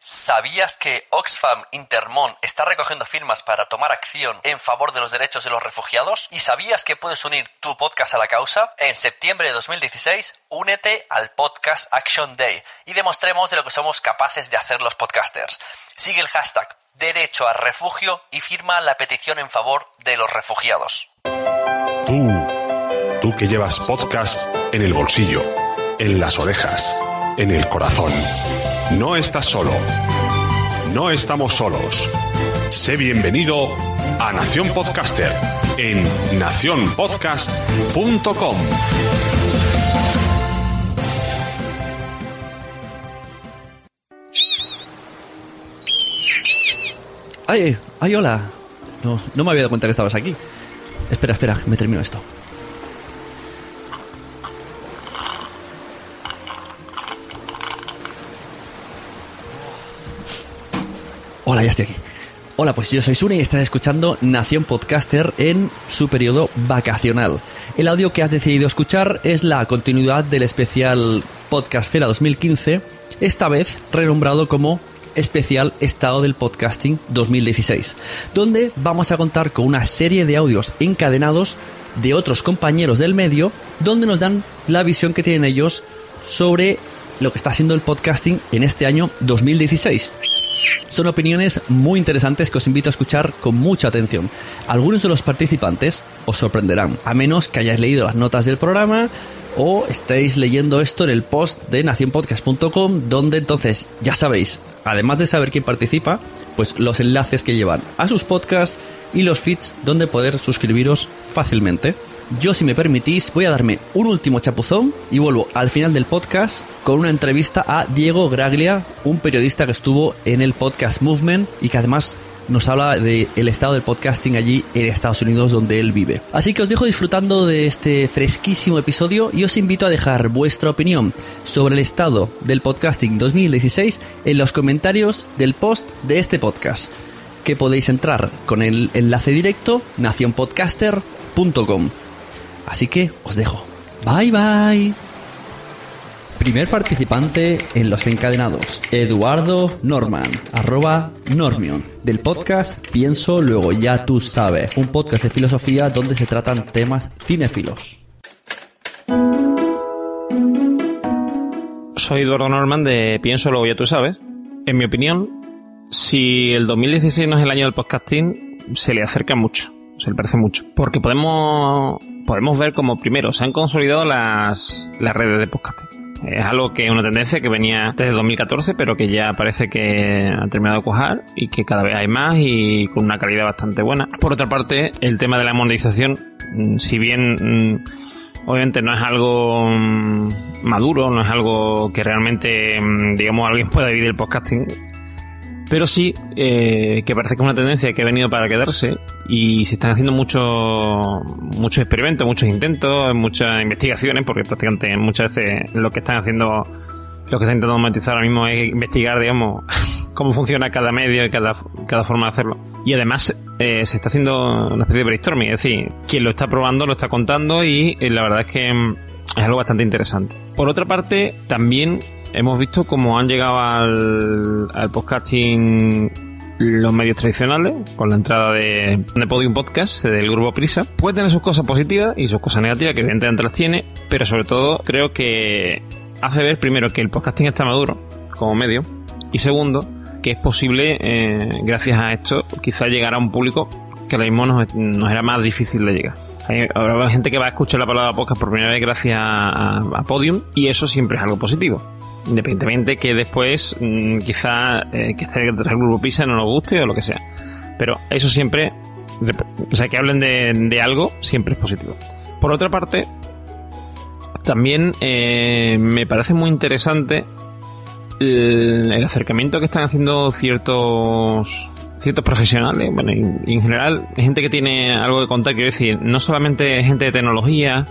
¿Sabías que Oxfam Intermón está recogiendo firmas para tomar acción en favor de los derechos de los refugiados? ¿Y sabías que puedes unir tu podcast a la causa? En septiembre de 2016, únete al Podcast Action Day y demostremos de lo que somos capaces de hacer los podcasters. Sigue el hashtag Derecho a Refugio y firma la petición en favor de los refugiados. Tú, tú que llevas podcast en el bolsillo, en las orejas, en el corazón. No estás solo. No estamos solos. Sé bienvenido a Nación Podcaster en nacionpodcast.com. ¡Ay! ¡Ay, hola! No, no me había dado cuenta que estabas aquí. Espera, espera, me termino esto. Hola, ya estoy aquí. Hola, pues yo soy Sune y estás escuchando Nación Podcaster en su periodo vacacional. El audio que has decidido escuchar es la continuidad del especial Podcast Fera 2015, esta vez renombrado como especial Estado del Podcasting 2016, donde vamos a contar con una serie de audios encadenados de otros compañeros del medio, donde nos dan la visión que tienen ellos sobre lo que está haciendo el podcasting en este año 2016. Son opiniones muy interesantes que os invito a escuchar con mucha atención. Algunos de los participantes os sorprenderán, a menos que hayáis leído las notas del programa o estéis leyendo esto en el post de nacionpodcast.com, donde entonces ya sabéis, además de saber quién participa, pues los enlaces que llevan a sus podcasts y los feeds donde poder suscribiros fácilmente. Yo, si me permitís, voy a darme un último chapuzón y vuelvo al final del podcast con una entrevista a Diego Graglia, un periodista que estuvo en el podcast Movement y que además nos habla del estado del podcasting allí en Estados Unidos donde él vive. Así que os dejo disfrutando de este fresquísimo episodio y os invito a dejar vuestra opinión sobre el estado del podcasting 2016 en los comentarios del post de este podcast, que podéis entrar con el enlace directo nacionpodcaster.com. Así que os dejo. Bye bye. Primer participante en los encadenados, Eduardo Norman, arroba Normion, del podcast Pienso Luego Ya Tú Sabes, un podcast de filosofía donde se tratan temas cinéfilos. Soy Eduardo Norman de Pienso Luego Ya Tú Sabes. En mi opinión, si el 2016 no es el año del podcasting, se le acerca mucho, se le parece mucho. Porque podemos, podemos ver como primero se han consolidado las, las redes de podcasting. Es algo que es una tendencia que venía desde 2014, pero que ya parece que ha terminado de cuajar y que cada vez hay más y con una calidad bastante buena. Por otra parte, el tema de la monetización, mm, si bien mm, obviamente no es algo mm, maduro, no es algo que realmente, digamos, alguien pueda vivir del podcasting, pero sí eh, que parece que es una tendencia que ha venido para quedarse y se están haciendo muchos muchos experimentos, muchos intentos, muchas investigaciones, porque prácticamente muchas veces lo que están haciendo, lo que están intentando monetizar ahora mismo es investigar, digamos, cómo funciona cada medio y cada, cada forma de hacerlo. Y además eh, se está haciendo una especie de brainstorming, es decir, quien lo está probando lo está contando y eh, la verdad es que es algo bastante interesante. Por otra parte, también hemos visto cómo han llegado al, podcasting los medios tradicionales, con la entrada de, de Podium Podcast del grupo Prisa. Puede tener sus cosas positivas y sus cosas negativas, que evidentemente las tiene, pero sobre todo creo que hace ver primero que el podcasting está maduro como medio y segundo que es posible, eh, gracias a esto, quizá llegar a un público que ahora mismo nos, nos era más difícil de llegar. Habrá gente que va a escuchar la palabra podcast por primera vez gracias a, Podium y eso siempre es algo positivo independientemente que después mm, quizá eh, que el grupo Pisa no nos guste o lo que sea. Pero eso siempre, o sea, que hablen de, algo, siempre es positivo. Por otra parte, también eh, me parece muy interesante el, acercamiento que están haciendo ciertos ciertos profesionales, bueno, y, en general gente que tiene algo que contar, quiero decir, no solamente gente de tecnología,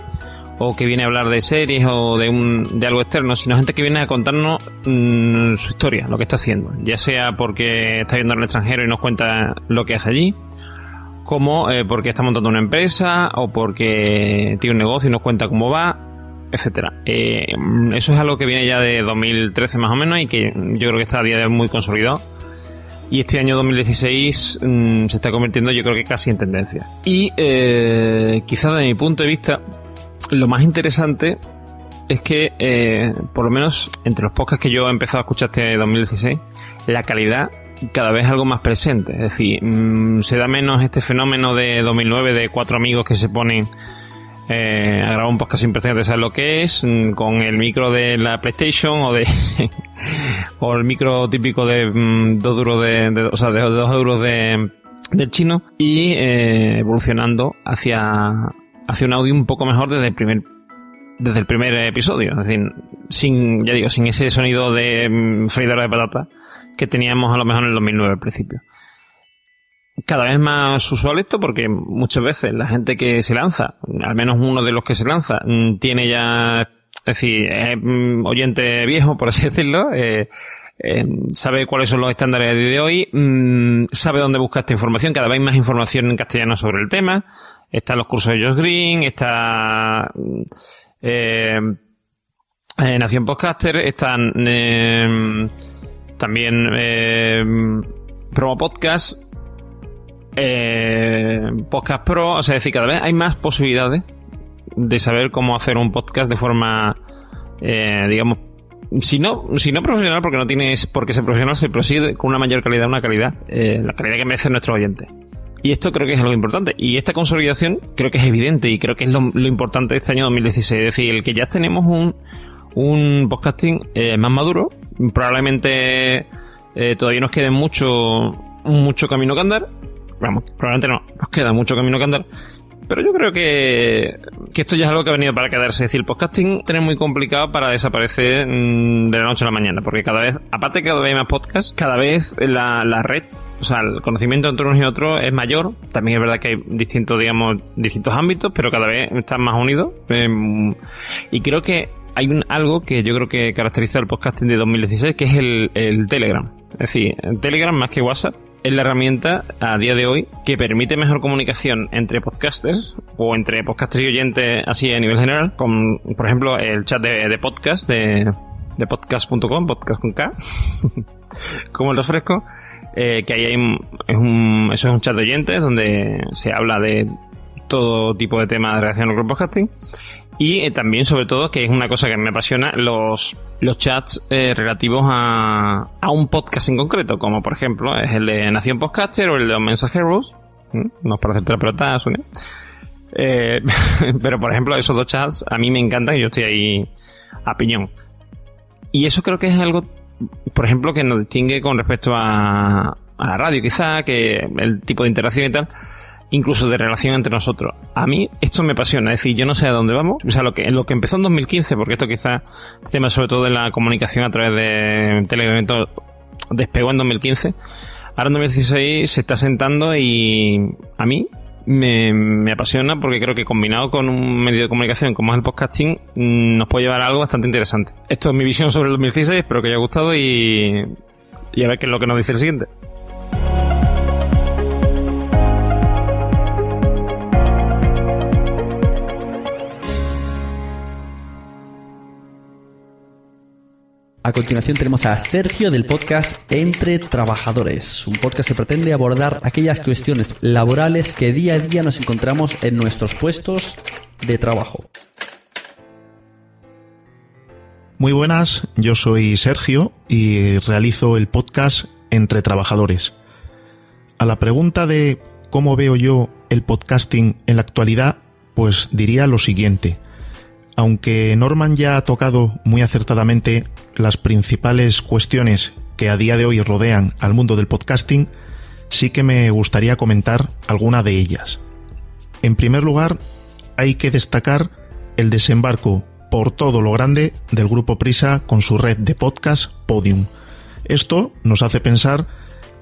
o que viene a hablar de series o de, un, de algo externo, sino gente que viene a contarnos mmm, su historia, lo que está haciendo, ya sea porque está viendo al extranjero y nos cuenta lo que hace allí, como eh, porque está montando una empresa o porque tiene un negocio y nos cuenta cómo va, etcétera. Eh, eso es algo que viene ya de 2013 más o menos y que yo creo que está a día de hoy muy consolidado. Y este año 2016 mmm, se está convirtiendo yo creo que casi en tendencia. Y eh, quizás desde mi punto de vista, lo más interesante es que, eh, por lo menos entre los podcasts que yo he empezado a escuchar este 2016, la calidad cada vez es algo más presente. Es decir, mmm, se da menos este fenómeno de 2009 de cuatro amigos que se ponen eh, a grabar un podcast sin precedentes, ¿sabes lo que es? Mm, con el micro de la PlayStation o de o el micro típico de mm, dos duros de, de, o sea, de dos euros de, del chino y eh, evolucionando hacia hace un audio un poco mejor desde el primer desde el primer episodio, es decir, sin ya digo, sin ese sonido de mm, freidora de patata que teníamos a lo mejor en el 2009 al principio. Cada vez más usual esto porque muchas veces la gente que se lanza, al menos uno de los que se lanza, mm, tiene ya, es decir, es mm, oyente viejo, por así decirlo, eh, eh, sabe cuáles son los estándares de hoy, mmm, sabe dónde buscar esta información, cada vez más información en castellano sobre el tema, están los cursos de Josh Green, está eh, Nación Podcaster, están también Promo Podcast, eh, Podcast Pro, o sea, es decir, cada vez hay más posibilidades de saber cómo hacer un podcast de forma, eh, digamos, si no, si no profesional, porque no tienes por qué ser profesional, pero sí con una mayor calidad, una calidad, eh, la calidad que merece nuestro oyente. Y esto creo que es algo importante. Y esta consolidación creo que es evidente y creo que es lo, lo importante de este año 2016. Es decir, el que ya tenemos un, un podcasting eh, más maduro, probablemente todavía nos quede mucho, mucho camino que andar. Vamos, probablemente no, nos queda mucho camino que andar. Pero yo creo que, que esto ya es algo que ha venido para quedarse. Es decir, el podcasting tiene muy complicado para desaparecer mmm, de la noche a la mañana. Porque cada vez, aparte que cada vez hay más podcasts, cada vez la, la red o sea, el conocimiento entre unos y otros es mayor. También es verdad que hay distintos, digamos, distintos ámbitos, pero cada vez están más unidos. Eh, y creo que hay un, algo que yo creo que caracteriza el podcasting de 2016, que es el, el Telegram. Es decir, el Telegram más que WhatsApp es la herramienta a día de hoy que permite mejor comunicación entre podcasters o entre podcasters y oyentes así a nivel general, con, por ejemplo, el chat de, de podcast de, de podcast.com, podcast con K, como el refresco, eh, que ahí hay es un, eso es un chat de oyentes donde se habla de todo tipo de temas relacionados con el podcasting y eh, también sobre todo que es una cosa que me apasiona los los chats eh, relativos a, a un podcast en concreto como por ejemplo es el de Nación Podcaster o el de los mensajeros ¿Mm? nos parece pelota Sonia. Eh, pero por ejemplo esos dos chats a mí me encantan y yo estoy ahí a piñón. Y eso creo que es algo por ejemplo, que nos distingue con respecto a, a la radio, quizá, que el tipo de interacción y tal, incluso de relación entre nosotros. A mí esto me apasiona, es decir, yo no sé a dónde vamos, o sea, lo que, lo que empezó en 2015, porque esto quizá, este tema sobre todo de la comunicación a través de Telegram despegó en 2015. Ahora en 2016 se está sentando y a mí me, apasiona porque creo que combinado con un medio de comunicación como es el podcasting mm, nos puede llevar a algo bastante interesante. Esto es mi visión sobre el 2016, espero que haya gustado y, y a ver qué es lo que nos dice el siguiente. A continuación tenemos a Sergio del podcast Entre Trabajadores, un podcast que pretende abordar aquellas cuestiones laborales que día a día nos encontramos en nuestros puestos de trabajo. Muy buenas, yo soy Sergio y realizo el podcast Entre Trabajadores. A la pregunta de cómo veo yo el podcasting en la actualidad, pues diría lo siguiente aunque Norman ya ha tocado muy acertadamente las principales cuestiones que a día de hoy rodean al mundo del podcasting, sí que me gustaría comentar alguna de ellas. En primer lugar, hay que destacar el desembarco por todo lo grande del grupo Prisa con su red de podcast Podium. Esto nos hace pensar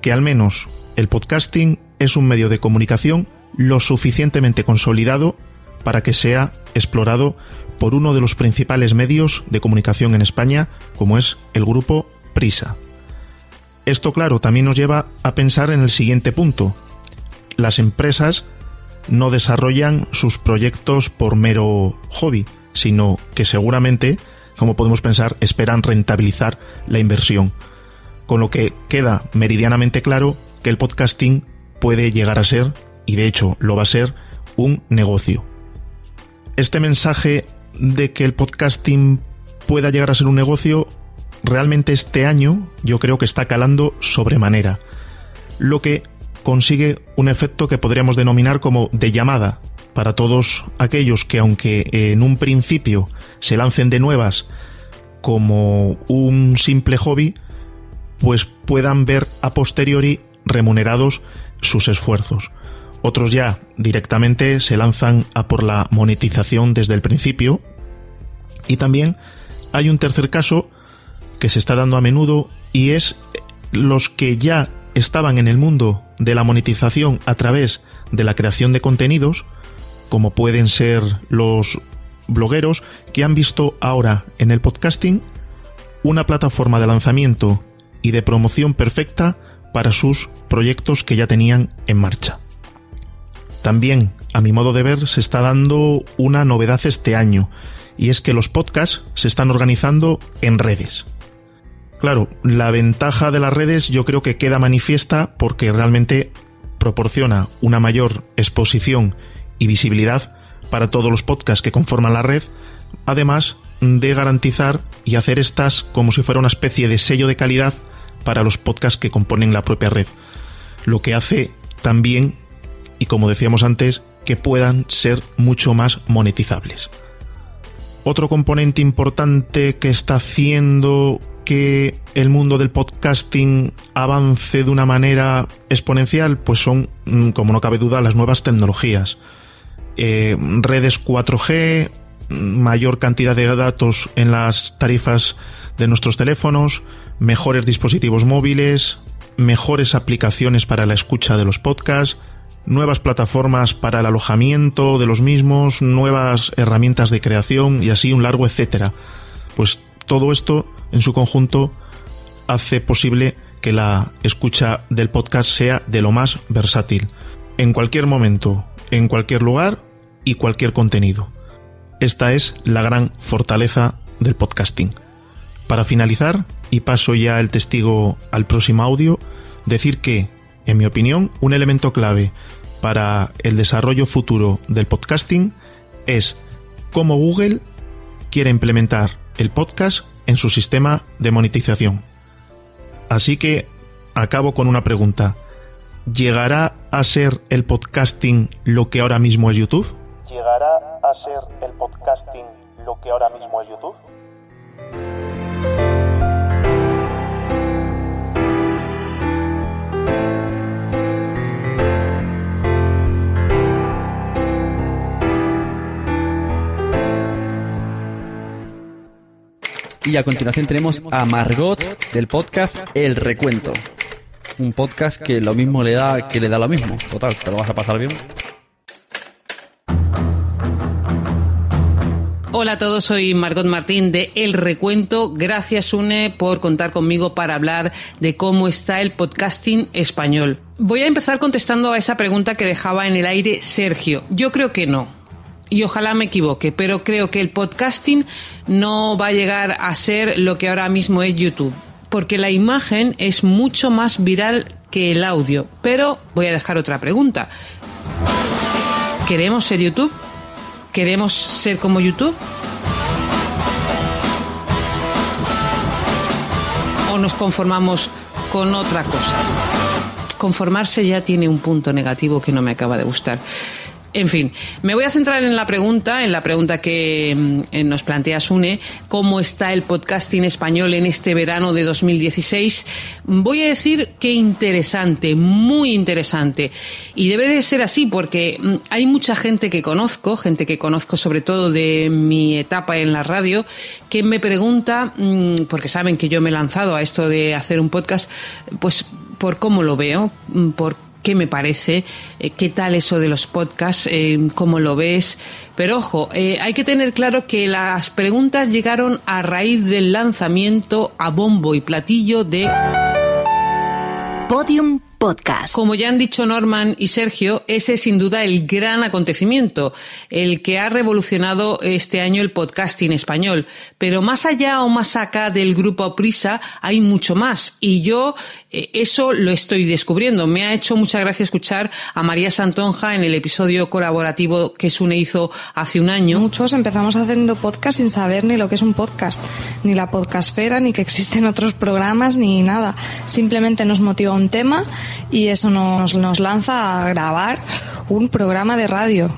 que al menos el podcasting es un medio de comunicación lo suficientemente consolidado para que sea explorado por uno de los principales medios de comunicación en España, como es el grupo Prisa. Esto, claro, también nos lleva a pensar en el siguiente punto. Las empresas no desarrollan sus proyectos por mero hobby, sino que seguramente, como podemos pensar, esperan rentabilizar la inversión. Con lo que queda meridianamente claro que el podcasting puede llegar a ser, y de hecho lo va a ser, un negocio. Este mensaje de que el podcasting pueda llegar a ser un negocio, realmente este año yo creo que está calando sobremanera, lo que consigue un efecto que podríamos denominar como de llamada para todos aquellos que aunque en un principio se lancen de nuevas como un simple hobby, pues puedan ver a posteriori remunerados sus esfuerzos. Otros ya directamente se lanzan a por la monetización desde el principio. Y también hay un tercer caso que se está dando a menudo y es los que ya estaban en el mundo de la monetización a través de la creación de contenidos, como pueden ser los blogueros, que han visto ahora en el podcasting una plataforma de lanzamiento y de promoción perfecta para sus proyectos que ya tenían en marcha. También, a mi modo de ver, se está dando una novedad este año, y es que los podcasts se están organizando en redes. Claro, la ventaja de las redes yo creo que queda manifiesta porque realmente proporciona una mayor exposición y visibilidad para todos los podcasts que conforman la red, además de garantizar y hacer estas como si fuera una especie de sello de calidad para los podcasts que componen la propia red, lo que hace también y como decíamos antes, que puedan ser mucho más monetizables. Otro componente importante que está haciendo que el mundo del podcasting avance de una manera exponencial, pues son, mm, como no cabe duda, las nuevas tecnologías. Eh, redes 4G, mayor cantidad de datos en las tarifas de nuestros teléfonos, mejores dispositivos móviles, mejores aplicaciones para la escucha de los podcasts, nuevas plataformas para el alojamiento de los mismos, nuevas herramientas de creación y así un largo etcétera. Pues todo esto en su conjunto hace posible que la escucha del podcast sea de lo más versátil, en cualquier momento, en cualquier lugar y cualquier contenido. Esta es la gran fortaleza del podcasting. Para finalizar, y paso ya el testigo al próximo audio, decir que, en mi opinión, un elemento clave para el desarrollo futuro del podcasting es cómo Google quiere implementar el podcast en su sistema de monetización. Así que acabo con una pregunta. ¿Llegará a ser el podcasting lo que ahora mismo es YouTube? ¿Llegará a ser el podcasting lo que ahora mismo es YouTube? Y a continuación tenemos a Margot del podcast El Recuento. Un podcast que lo mismo le da que le da lo mismo. Total, te lo vas a pasar bien. Hola a todos, soy Margot Martín de El Recuento. Gracias, UNE, por contar conmigo para hablar de cómo está el podcasting español. Voy a empezar contestando a esa pregunta que dejaba en el aire Sergio. Yo creo que no. Y ojalá me equivoque, pero creo que el podcasting no va a llegar a ser lo que ahora mismo es YouTube. Porque la imagen es mucho más viral que el audio. Pero voy a dejar otra pregunta. ¿Queremos ser YouTube? ¿Queremos ser como YouTube? ¿O nos conformamos con otra cosa? Conformarse ya tiene un punto negativo que no me acaba de gustar. En fin, me voy a centrar en la pregunta, en la pregunta que mm, nos plantea Sune, ¿cómo está el podcasting español en este verano de 2016? Voy a decir que interesante, muy interesante. Y debe de ser así porque mm, hay mucha gente que conozco, gente que conozco sobre todo de mi etapa en la radio, que me pregunta, mm, porque saben que yo me he lanzado a esto de hacer un podcast, pues por cómo lo veo, por qué me parece, eh, qué tal eso de los podcasts, eh, cómo lo ves. Pero ojo, eh, hay que tener claro que las preguntas llegaron a raíz del lanzamiento a bombo y platillo de Podium Podcast. Como ya han dicho Norman y Sergio, ese es sin duda el gran acontecimiento, el que ha revolucionado este año el podcasting español. Pero más allá o más acá del grupo Prisa hay mucho más y yo eh, eso lo estoy descubriendo. Me ha hecho mucha gracia escuchar a María Santonja en el episodio colaborativo que Sune hizo hace un año. Muchos empezamos haciendo podcast sin saber ni lo que es un podcast, ni la podcastfera, ni que existen otros programas, ni nada. Simplemente nos motiva un tema y eso nos, nos lanza a grabar un programa de radio.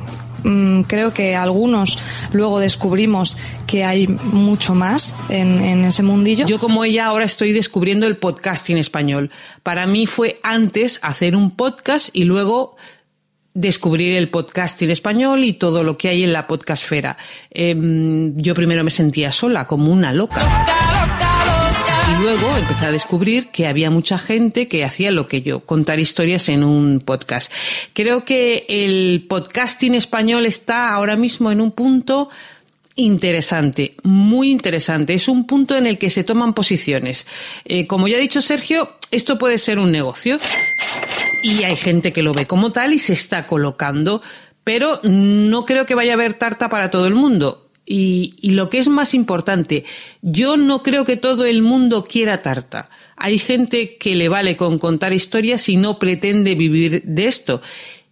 Mm, creo que algunos luego descubrimos que hay mucho más en, en, ese mundillo. Yo como ella ahora estoy descubriendo el podcasting español. Para mí fue antes hacer un podcast y luego descubrir el podcasting español y todo lo que hay en la podcastfera. Eh, yo primero me sentía sola, como una loca. Y luego empecé a descubrir que había mucha gente que hacía lo que yo, contar historias en un podcast. Creo que el podcasting español está ahora mismo en un punto interesante, muy interesante. Es un punto en el que se toman posiciones. Eh, como ya ha dicho Sergio, esto puede ser un negocio y hay gente que lo ve como tal y se está colocando, pero no creo que vaya a haber tarta para todo el mundo. Y, y, lo que es más importante, yo no creo que todo el mundo quiera tarta. Hay gente que le vale con contar historias y no pretende vivir de esto.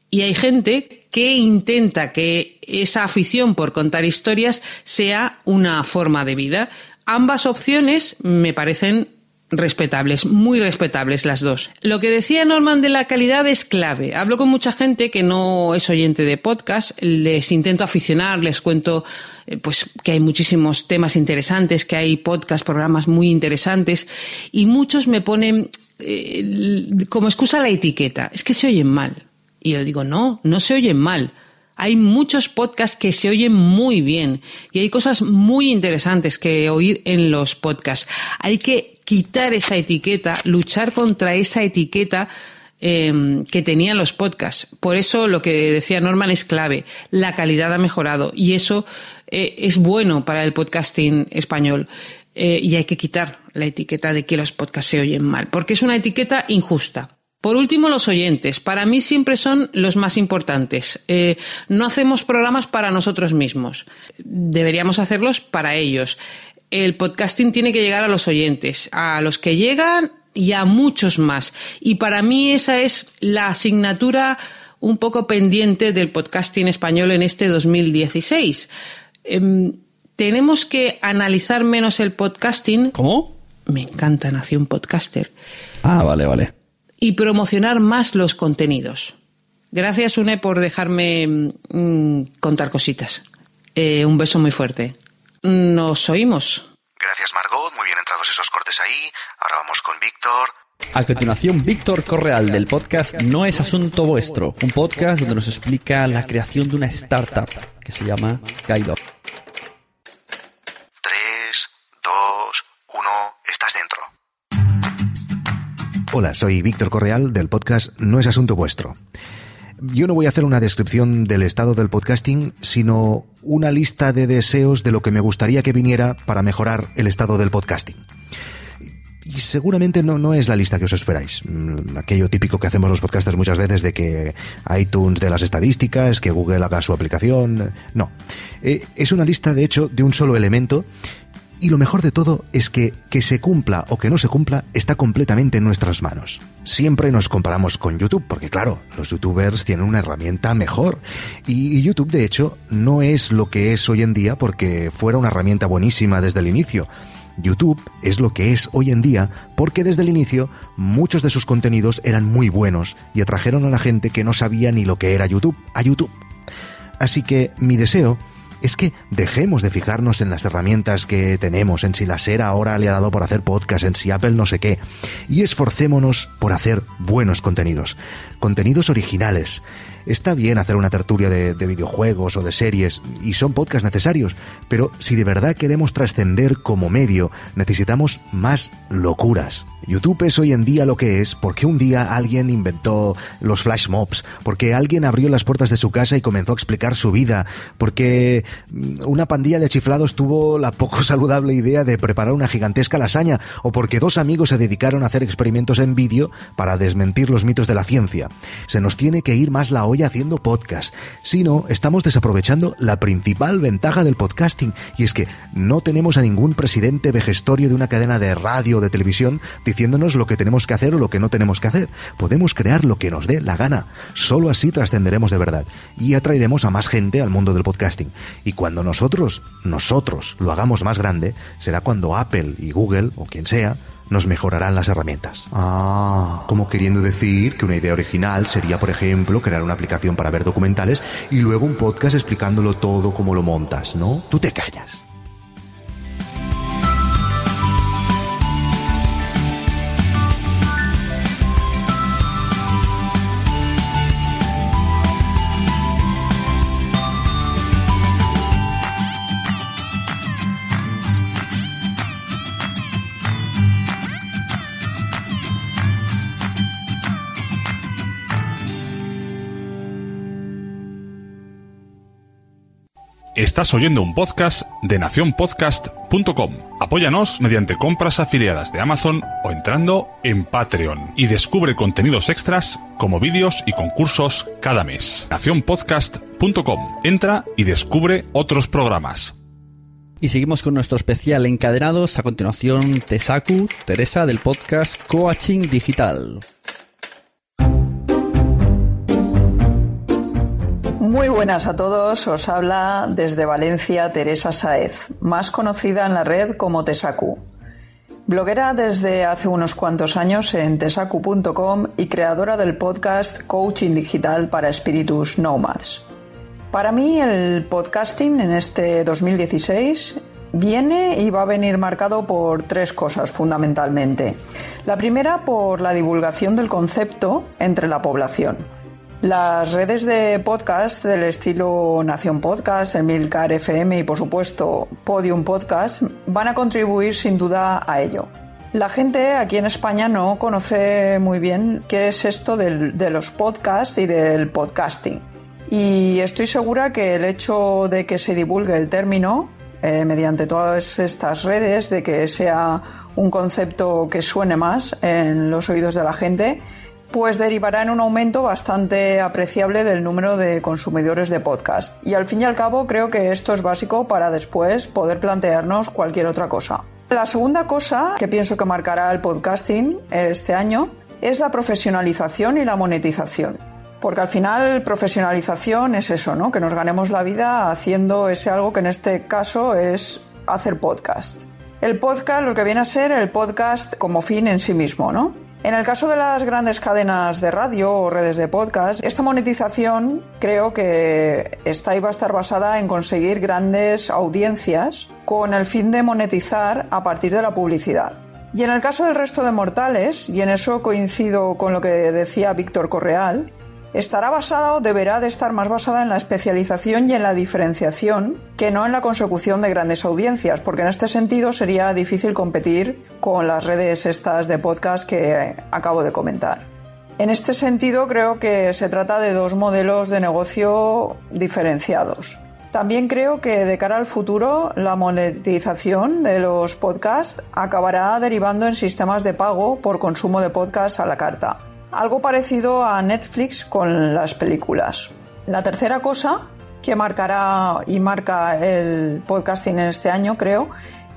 Y hay gente que intenta que esa afición por contar historias sea una forma de vida. Ambas opciones me parecen respetables, muy respetables las dos. Lo que decía Norman de la calidad es clave. Hablo con mucha gente que no es oyente de podcast, les intento aficionar, les cuento eh, pues que hay muchísimos temas interesantes, que hay podcast, programas muy interesantes y muchos me ponen eh, como excusa la etiqueta, es que se oyen mal. Y yo digo, no, no se oyen mal. Hay muchos podcasts que se oyen muy bien y hay cosas muy interesantes que oír en los podcasts. Hay que quitar esa etiqueta, luchar contra esa etiqueta eh, que tenían los podcasts. Por eso lo que decía Norman es clave. La calidad ha mejorado y eso eh, es bueno para el podcasting español. Eh, y hay que quitar la etiqueta de que los podcasts se oyen mal, porque es una etiqueta injusta. Por último, los oyentes. Para mí siempre son los más importantes. No hacemos programas para nosotros mismos. Deberíamos hacerlos para ellos el podcasting tiene que llegar a los oyentes, a los que llegan y a muchos más. Y para mí esa es la asignatura un poco pendiente del podcasting español en este 2016. Eh, tenemos que analizar menos el podcasting. ¿Cómo? Me encanta Nación Podcaster. Ah, vale, vale. Y promocionar más los contenidos. Gracias, Une, por dejarme mmm, contar cositas. Eh, un beso muy fuerte. Nos oímos. Gracias, Margot. Muy bien entrados esos cortes ahí. Ahora vamos con Víctor. A continuación, Víctor Correal del podcast No es Asunto Vuestro, un podcast donde nos explica la creación de una startup que se llama Guide 3, 2, estás dentro. Hola, soy Víctor Correal del podcast No es Asunto Vuestro. Yo no voy a hacer una descripción del estado del podcasting, sino una lista de deseos de lo que me gustaría que viniera para mejorar el estado del podcasting. Y seguramente no, no es la lista que os esperáis. Mm, Aquello típico que hacemos los podcasters muchas veces de que iTunes de las estadísticas, que Google haga su aplicación. No. Eh, es una lista, de hecho, de un solo elemento y lo mejor de todo es que que se cumpla o que no se cumpla está completamente en nuestras manos. Siempre nos comparamos con YouTube, porque claro, los youtubers tienen una herramienta mejor. Y, YouTube, de hecho, no es lo que es hoy en día porque fuera una herramienta buenísima desde el inicio. YouTube es lo que es hoy en día porque desde el inicio muchos de sus contenidos eran muy buenos y atrajeron a la gente que no sabía ni lo que era YouTube a YouTube. Así que mi deseo es que dejemos de fijarnos en las herramientas que tenemos, en si la SER ahora le ha dado por hacer podcast, en si Apple no sé qué, y esforcémonos por hacer buenos contenidos, contenidos originales. Está bien hacer una tertulia de, de videojuegos o de series, y son podcasts necesarios, pero si de verdad queremos trascender como medio, necesitamos más locuras. YouTube es hoy en día lo que es porque un día alguien inventó los flash mobs, porque alguien abrió las puertas de su casa y comenzó a explicar su vida, porque una pandilla de chiflados tuvo la poco saludable idea de preparar una gigantesca lasaña, o porque dos amigos se dedicaron a hacer experimentos en vídeo para desmentir los mitos de la ciencia. Se nos tiene que ir más la olla haciendo podcast. Si no, estamos desaprovechando la principal ventaja del podcasting, y es que no tenemos a ningún presidente vejestorio de una cadena de radio o de televisión diciéndonos lo que tenemos que hacer o lo que no tenemos que hacer. Podemos crear lo que nos dé la gana. Solo así trascenderemos de verdad y atraeremos a más gente al mundo del podcasting. Y cuando nosotros, nosotros lo hagamos más grande, será cuando Apple y Google o quien sea nos mejorarán las herramientas. Ah, como queriendo decir que una idea original sería, por ejemplo, crear una aplicación para ver documentales y luego un podcast explicándolo todo como lo montas, ¿no? Tú te callas. Estás oyendo un podcast de nacionpodcast.com. Apóyanos mediante compras afiliadas de Amazon o entrando en Patreon y descubre contenidos extras como vídeos y concursos cada mes. Nacionpodcast.com. Entra y descubre otros programas. Y seguimos con nuestro especial encadenados. A continuación, Tesaku, Teresa del podcast Coaching Digital. Muy buenas a todos, os habla desde Valencia Teresa Saez, más conocida en la red como Tesacu. Bloguera desde hace unos cuantos años en tesacu.com y creadora del podcast Coaching Digital para Espíritus Nomads. Para mí el podcasting en este 2016 viene y va a venir marcado por tres cosas fundamentalmente. La primera por la divulgación del concepto entre la población. Las redes de podcast del estilo Nación Podcast, Emilcar FM y por supuesto Podium Podcast van a contribuir sin duda a ello. La gente aquí en España no conoce muy bien qué es esto de los podcasts y del podcasting. Y estoy segura que el hecho de que se divulgue el término eh, mediante todas estas redes, de que sea un concepto que suene más en los oídos de la gente, pues derivará en un aumento bastante apreciable del número de consumidores de podcast. Y al fin y al cabo creo que esto es básico para después poder plantearnos cualquier otra cosa. La segunda cosa que pienso que marcará el podcasting este año es la profesionalización y la monetización. Porque al final profesionalización es eso, ¿no? Que nos ganemos la vida haciendo ese algo que en este caso es hacer podcast. El podcast, lo que viene a ser el podcast como fin en sí mismo, ¿no? En el caso de las grandes cadenas de radio o redes de podcast, esta monetización creo que está y va a estar basada en conseguir grandes audiencias con el fin de monetizar a partir de la publicidad. Y en el caso del resto de mortales, y en eso coincido con lo que decía Víctor Correal, estará basada o deberá de estar más basada en la especialización y en la diferenciación que no en la consecución de grandes audiencias, porque en este sentido sería difícil competir con las redes estas de podcast que acabo de comentar. En este sentido creo que se trata de dos modelos de negocio diferenciados. También creo que de cara al futuro la monetización de los podcasts acabará derivando en sistemas de pago por consumo de podcasts a la carta. Algo parecido a Netflix con las películas. La tercera cosa que marcará y marca el podcasting en este año creo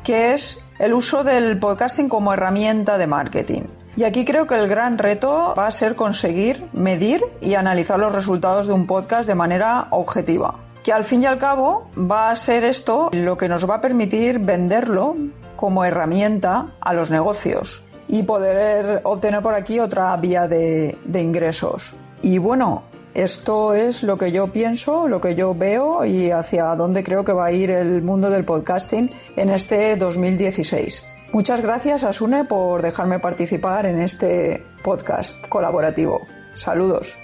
que es el uso del podcasting como herramienta de marketing. Y aquí creo que el gran reto va a ser conseguir medir y analizar los resultados de un podcast de manera objetiva que al fin y al cabo va a ser esto lo que nos va a permitir venderlo como herramienta a los negocios y poder obtener por aquí otra vía de, ingresos. Y bueno, esto es lo que yo pienso, lo que yo veo y hacia dónde creo que va a ir el mundo del podcasting en este 2016. Muchas gracias a Sune por dejarme participar en este podcast colaborativo. Saludos.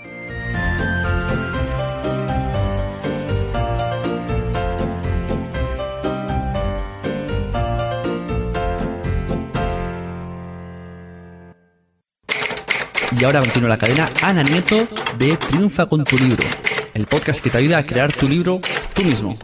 Y ahora continúa la cadena Ana Nieto de Triunfa con tu libro, el podcast que te ayuda a crear tu libro tú mismo.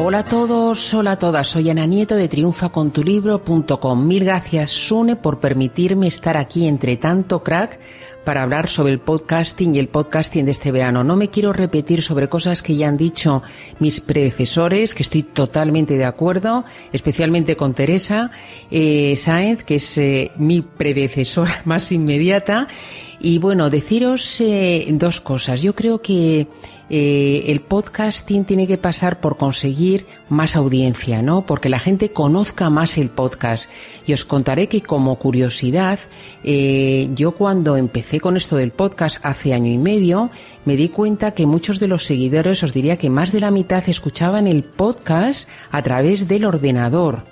Hola a todos, hola a todas, soy Ana Nieto de triunfacontulibro.com. Mil gracias Sune por permitirme estar aquí entre tanto crack para hablar sobre el podcasting y el podcasting de este verano. No me quiero repetir sobre cosas que ya han dicho mis predecesores, que estoy totalmente de acuerdo, especialmente con Teresa eh, Sáenz, que es eh, mi predecesora más inmediata. Y bueno, deciros eh, dos cosas. Yo creo que eh, el podcasting tiene que pasar por conseguir más audiencia, ¿no? Porque la gente conozca más el podcast. Y os contaré que como curiosidad, eh, yo cuando empecé con esto del podcast hace año y medio, me di cuenta que muchos de los seguidores, os diría que más de la mitad escuchaban el podcast a través del ordenador.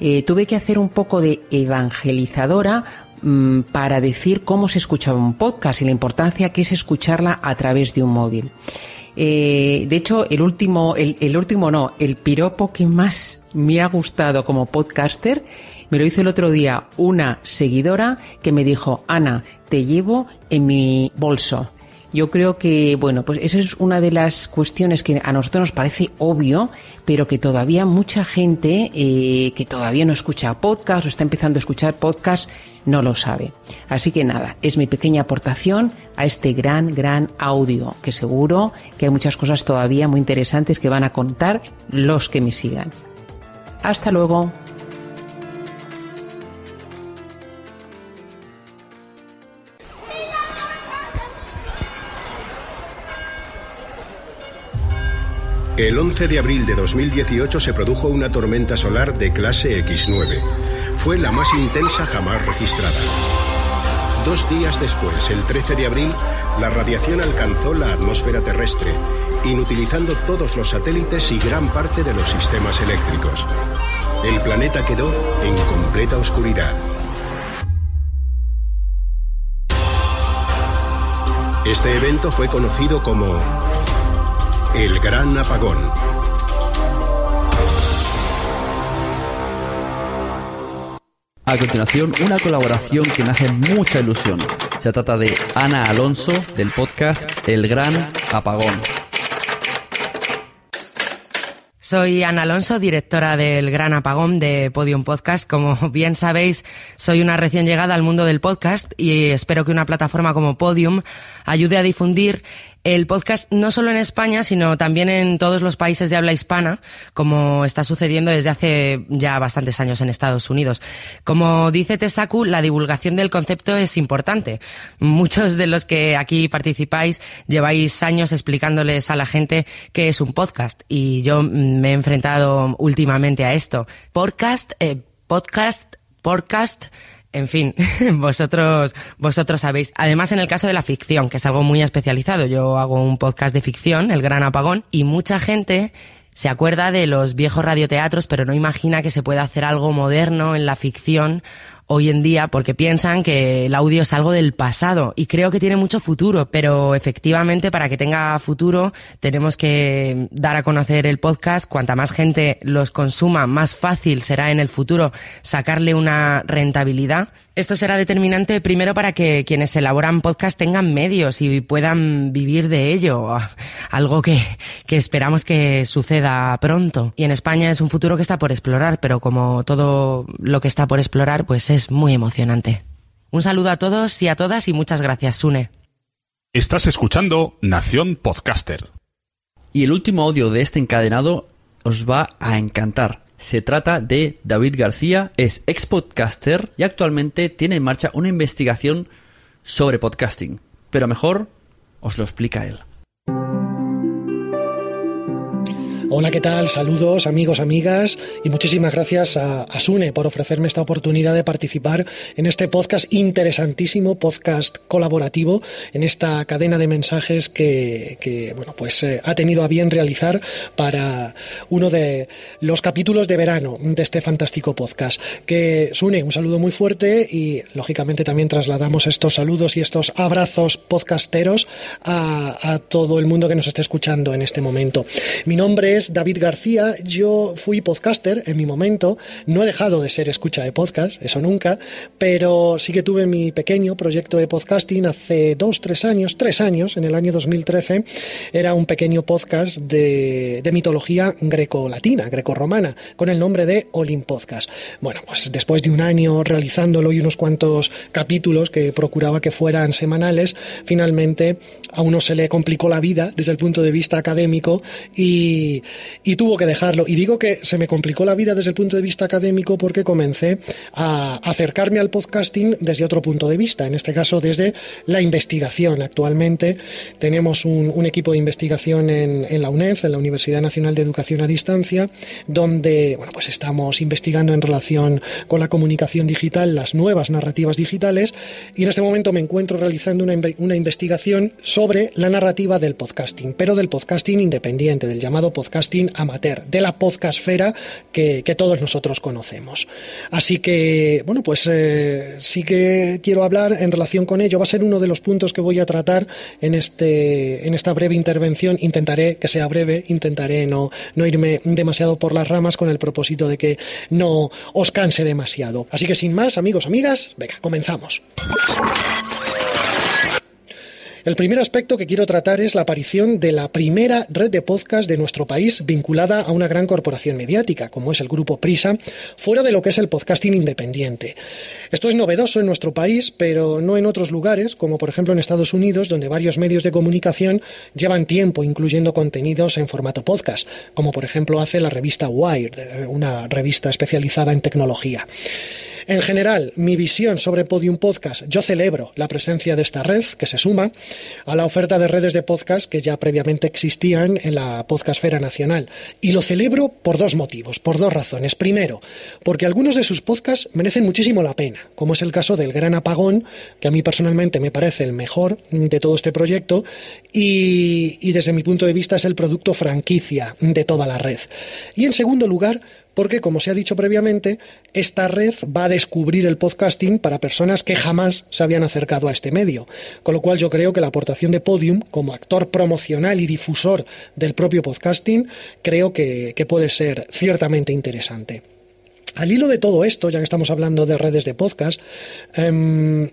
Eh, tuve que hacer un poco de evangelizadora Mm, para decir cómo se escuchaba un podcast y la importancia que es escucharla a través de un móvil. Eh, de hecho, el último, el, el, último no, el piropo que más me ha gustado como podcaster me lo hizo el otro día una seguidora que me dijo, Ana, te llevo en mi bolso. Yo creo que, bueno, pues esa es una de las cuestiones que a nosotros nos parece obvio, pero que todavía mucha gente eh, que todavía no escucha podcast o está empezando a escuchar podcast no lo sabe. Así que nada, es mi pequeña aportación a este gran, gran audio, que seguro que hay muchas cosas todavía muy interesantes que van a contar los que me sigan. Hasta luego. El 11 de abril de 2018 se produjo una tormenta solar de clase X9. Fue la más intensa jamás registrada. Dos días después, el 13 de abril, la radiación alcanzó la atmósfera terrestre, inutilizando todos los satélites y gran parte de los sistemas eléctricos. El planeta quedó en completa oscuridad. Este evento fue conocido como el Gran Apagón. A continuación, una colaboración que me hace mucha ilusión. Se trata de Ana Alonso del podcast El Gran Apagón. Soy Ana Alonso, directora del Gran Apagón de Podium Podcast. Como bien sabéis, soy una recién llegada al mundo del podcast y espero que una plataforma como Podium ayude a difundir el podcast no solo en España, sino también en todos los países de habla hispana, como está sucediendo desde hace ya bastantes años en Estados Unidos. Como dice Tesaku, la divulgación del concepto es importante. Muchos de los que aquí participáis lleváis años explicándoles a la gente qué es un podcast y yo me he enfrentado últimamente a esto. Podcast, eh, podcast, podcast, en fin, vosotros, vosotros sabéis. Además, en el caso de la ficción, que es algo muy especializado, yo hago un podcast de ficción, El Gran Apagón, y mucha gente se acuerda de los viejos radioteatros, pero no imagina que se pueda hacer algo moderno en la ficción hoy en día porque piensan que el audio es algo del pasado y creo que tiene mucho futuro, pero efectivamente para que tenga futuro tenemos que dar a conocer el podcast. Cuanta más gente los consuma, más fácil será en el futuro sacarle una rentabilidad. Esto será determinante primero para que quienes elaboran podcast tengan medios y puedan vivir de ello, algo que, que esperamos que suceda pronto. Y en España es un futuro que está por explorar, pero como todo lo que está por explorar, pues es muy emocionante. Un saludo a todos y a todas y muchas gracias, Sune. Estás escuchando Nación Podcaster. Y el último audio de este encadenado os va a encantar. Se trata de David García, es ex podcaster y actualmente tiene en marcha una investigación sobre podcasting. Pero mejor os lo explica él. Hola, ¿qué tal? Saludos amigos, amigas y muchísimas gracias a, Sune por ofrecerme esta oportunidad de participar en este podcast interesantísimo, podcast colaborativo, en esta cadena de mensajes que, bueno, pues eh, ha tenido a bien realizar para uno de los capítulos de verano de este fantástico podcast. Que Sune, un saludo muy fuerte y lógicamente también trasladamos estos saludos y estos abrazos podcasteros a, a todo el mundo que nos esté escuchando en este momento. Mi nombre es David García, yo fui podcaster en mi momento, no he dejado de ser escucha de podcast, eso nunca, pero sí que tuve mi pequeño proyecto de podcasting hace dos, tres años, tres años, en el año 2013, era un pequeño podcast de, mitología greco-latina, greco-romana, con el nombre de Olim Podcast. Bueno, pues después de un año realizándolo y unos cuantos capítulos que procuraba que fueran semanales, finalmente a uno se le complicó la vida desde el punto de vista académico y, y tuvo que dejarlo. Y digo que se me complicó la vida desde el punto de vista académico porque comencé a acercarme al podcasting desde otro punto de vista, en este caso desde la investigación. Actualmente tenemos un, equipo de investigación en, en, la UNED, en la Universidad Nacional de Educación a Distancia, donde bueno, pues estamos investigando en relación con la comunicación digital, las nuevas narrativas digitales, y en este momento me encuentro realizando una, una investigación sobre la narrativa del podcasting, pero del podcasting independiente, del llamado podcasting amateur, de la podcastfera que, que todos nosotros conocemos. Así que, bueno, pues eh, sí que quiero hablar en relación con ello. Va a ser uno de los puntos que voy a tratar en, este, en esta breve intervención. Intentaré que sea breve, intentaré no, no irme demasiado por las ramas con el propósito de que no os canse demasiado. Así que sin más, amigos, amigas, venga, comenzamos. El primer aspecto que quiero tratar es la aparición de la primera red de podcast de nuestro país vinculada a una gran corporación mediática, como es el grupo Prisa, fuera de lo que es el podcasting independiente. Esto es novedoso en nuestro país, pero no en otros lugares, como por ejemplo en Estados Unidos, donde varios medios de comunicación llevan tiempo incluyendo contenidos en formato podcast, como por ejemplo hace la revista Wired, una revista especializada en tecnología. En general, mi visión sobre Podium Podcast, yo celebro la presencia de esta red que se suma a la oferta de redes de podcast que ya previamente existían en la podcastfera nacional. Y lo celebro por dos motivos, por dos razones. Primero, porque algunos de sus podcasts merecen muchísimo la pena, como es el caso del Gran Apagón, que a mí personalmente me parece el mejor de todo este proyecto, y, y desde mi punto de vista es el producto franquicia de toda la red. Y en segundo lugar, porque, como se ha dicho previamente, esta red va a descubrir el podcasting para personas que jamás se habían acercado a este medio. Con lo cual yo creo que la aportación de Podium, como actor promocional y difusor del propio podcasting, creo que, puede ser ciertamente interesante. Al hilo de todo esto, ya que estamos hablando de redes de podcast, em,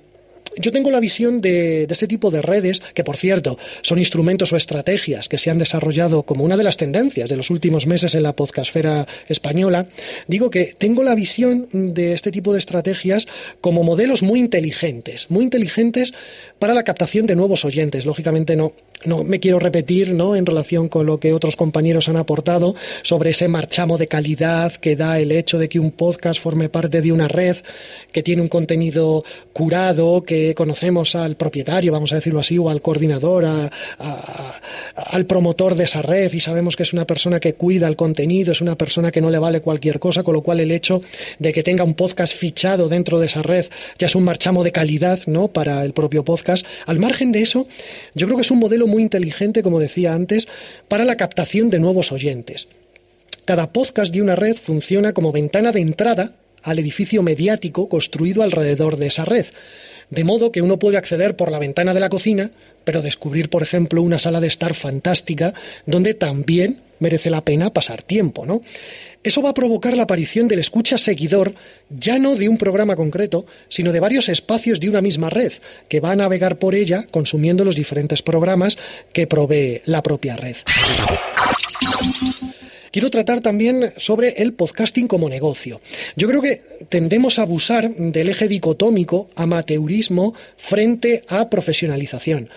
yo tengo la visión de, este tipo de redes, que por cierto son instrumentos o estrategias que se han desarrollado como una de las tendencias de los últimos meses en la podcastfera española. Digo que tengo la visión de este tipo de estrategias como modelos muy inteligentes, muy inteligentes para la captación de nuevos oyentes. Lógicamente no, no me quiero repetir ¿no? en relación con lo que otros compañeros han aportado sobre ese marchamo de calidad que da el hecho de que un podcast forme parte de una red que tiene un contenido curado, que conocemos al propietario, vamos a decirlo así, o al coordinador, al promotor de esa red y sabemos que es una persona que cuida el contenido, es una persona que no le vale cualquier cosa, con lo cual el hecho de que tenga un podcast fichado dentro de esa red ya es un marchamo de calidad ¿no? para el propio podcast. Al margen de eso, yo creo que es un modelo muy inteligente, como decía antes, para la captación de nuevos oyentes. Cada podcast de una red funciona como ventana de entrada al edificio mediático construido alrededor de esa red. De modo que uno puede acceder por la ventana de la cocina, pero descubrir, por ejemplo, una sala de estar fantástica donde también merece la pena pasar tiempo, ¿no? Eso va a provocar la aparición del escucha seguidor, ya no de un programa concreto, sino de varios espacios de una misma red, que va a navegar por ella consumiendo los diferentes programas que provee la propia red. Quiero tratar también sobre el podcasting como negocio. Yo creo que tendemos a abusar del eje dicotómico amateurismo frente a profesionalización.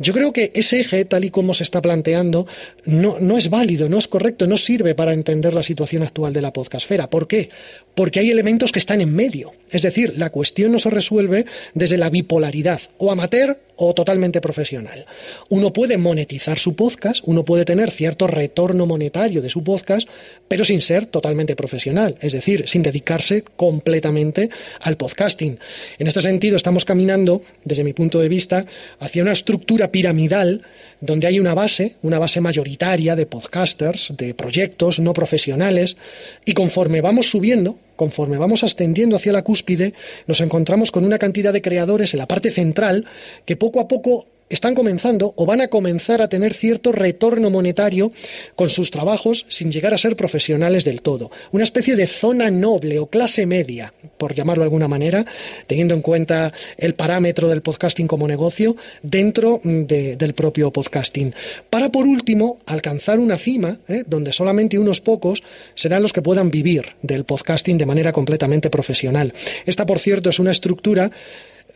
Yo creo que ese eje, tal y como se está planteando, no, no es válido, no es correcto, no sirve para entender la situación actual de la podcastfera. ¿Por qué? Porque hay elementos que están en medio. Es decir, la cuestión no se resuelve desde la bipolaridad, o amateur o totalmente profesional. Uno puede monetizar su podcast, uno puede tener cierto retorno monetario de su podcast, pero sin ser totalmente profesional, es decir, sin dedicarse completamente al podcasting. En este sentido, estamos caminando, desde mi punto de vista, hacia una estructura piramidal donde hay una base, una base mayoritaria de podcasters, de proyectos no profesionales, y conforme vamos subiendo, conforme vamos ascendiendo hacia la cúspide, nos encontramos con una cantidad de creadores en la parte central que poco a poco están comenzando o van a comenzar a tener cierto retorno monetario con sus trabajos sin llegar a ser profesionales del todo. Una especie de zona noble o clase media, por llamarlo de alguna manera, teniendo en cuenta el parámetro del podcasting como negocio dentro del propio podcasting. Para, por último, alcanzar una cima ¿eh? donde solamente unos pocos serán los que puedan vivir del podcasting de manera completamente profesional. Esta, por cierto, es una estructura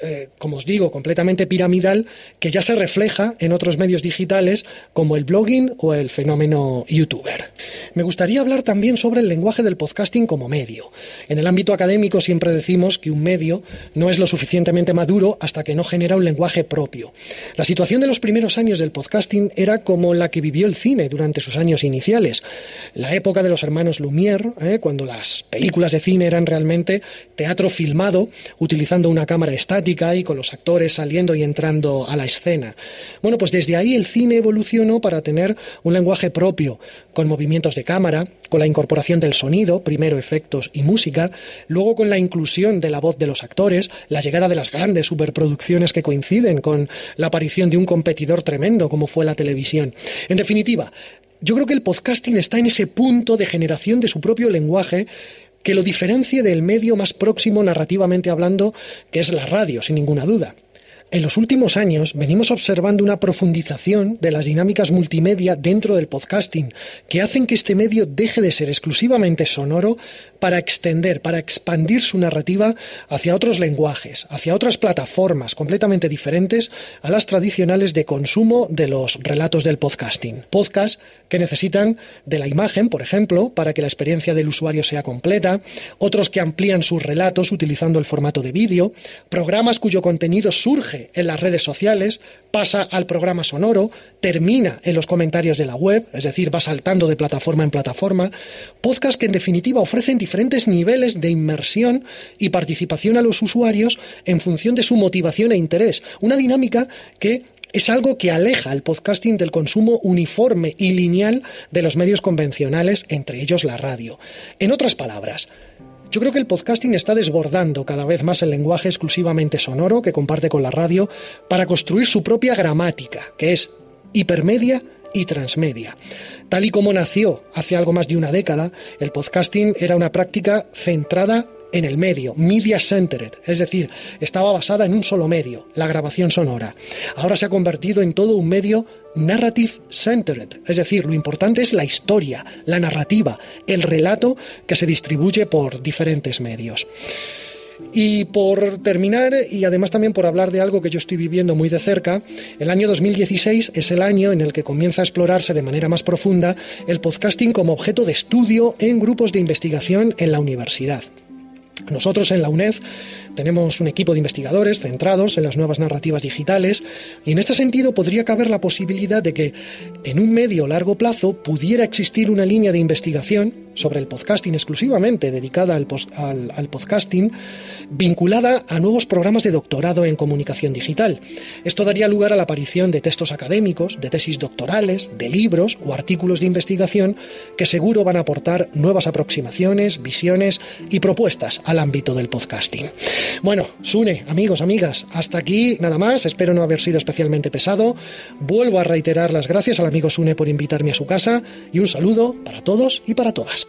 eh, como os digo, completamente piramidal, que ya se refleja en otros medios digitales como el blogging o el fenómeno youtuber. Me gustaría hablar también sobre el lenguaje del podcasting como medio. En el ámbito académico siempre decimos que un medio no es lo suficientemente maduro hasta que no genera un lenguaje propio. La situación de los primeros años del podcasting era como la que vivió el cine durante sus años iniciales. La época de los hermanos Lumière, ¿eh? cuando las películas de cine eran realmente teatro filmado utilizando una cámara estática y con los actores saliendo y entrando a la escena. Bueno, pues desde ahí el cine evolucionó para tener un lenguaje propio, con movimientos de cámara, con la incorporación del sonido, primero efectos y música, luego con la inclusión de la voz de los actores, la llegada de las grandes superproducciones que coinciden con la aparición de un competidor tremendo como fue la televisión. En definitiva, yo creo que el podcasting está en ese punto de generación de su propio lenguaje que lo diferencie del medio más próximo narrativamente hablando, que es la radio, sin ninguna duda. En los últimos años venimos observando una profundización de las dinámicas multimedia dentro del podcasting, que hacen que este medio deje de ser exclusivamente sonoro para extender, para expandir su narrativa hacia otros lenguajes, hacia otras plataformas completamente diferentes a las tradicionales de consumo de los relatos del podcasting. Podcasts que necesitan de la imagen, por ejemplo, para que la experiencia del usuario sea completa, otros que amplían sus relatos utilizando el formato de vídeo, programas cuyo contenido surge en las redes sociales, pasa al programa sonoro, termina en los comentarios de la web, es decir, va saltando de plataforma en plataforma, podcasts que en definitiva ofrecen diferentes niveles de inmersión y participación a los usuarios en función de su motivación e interés, una dinámica que es algo que aleja el podcasting del consumo uniforme y lineal de los medios convencionales, entre ellos la radio. En otras palabras, yo creo que el podcasting está desbordando cada vez más el lenguaje exclusivamente sonoro que comparte con la radio para construir su propia gramática, que es hipermedia y transmedia. Tal y como nació hace algo más de una década, el podcasting era una práctica centrada en el medio, media centered, es decir, estaba basada en un solo medio, la grabación sonora. Ahora se ha convertido en todo un medio narrative centered, es decir, lo importante es la historia, la narrativa, el relato que se distribuye por diferentes medios. Y por terminar, y además también por hablar de algo que yo estoy viviendo muy de cerca, el año 2016 es el año en el que comienza a explorarse de manera más profunda el podcasting como objeto de estudio en grupos de investigación en la universidad. Nosotros en la UNED tenemos un equipo de investigadores centrados en las nuevas narrativas digitales y en este sentido podría caber la posibilidad de que en un medio o largo plazo pudiera existir una línea de investigación sobre el podcasting exclusivamente dedicada al, podcasting, vinculada a nuevos programas de doctorado en comunicación digital. Esto daría lugar a la aparición de textos académicos, de tesis doctorales, de libros o artículos de investigación que seguro van a aportar nuevas aproximaciones, visiones y propuestas al ámbito del podcasting. Bueno, Sune, amigos, amigas, hasta aquí nada más. Espero no haber sido especialmente pesado. Vuelvo a reiterar las gracias al amigo Sune por invitarme a su casa y un saludo para todos y para todas.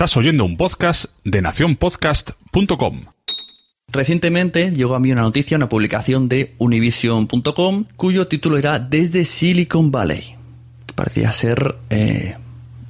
Estás oyendo un podcast de nacionpodcast.com. Recientemente llegó a mí una noticia, una publicación de univision.com, cuyo título era Desde Silicon Valley. Parecía ser eh,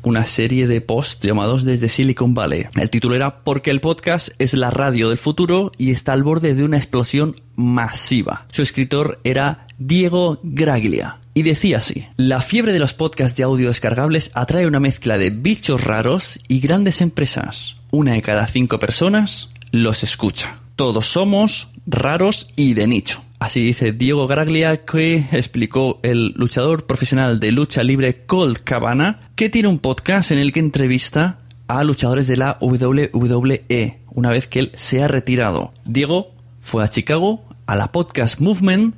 una serie de posts llamados Desde Silicon Valley. El título era Porque el podcast es la radio del futuro y está al borde de una explosión masiva. Su escritor era Diego Graglia. Y decía así, la fiebre de los podcasts de audio descargables atrae una mezcla de bichos raros y grandes empresas. Una de cada cinco personas los escucha. Todos somos raros y de nicho. Así dice Diego Graglia, que explicó el luchador profesional de lucha libre Colt Cabana, que tiene un podcast en el que entrevista a luchadores de la WWE una vez que él se ha retirado. Diego fue a Chicago, a la Podcast Movement,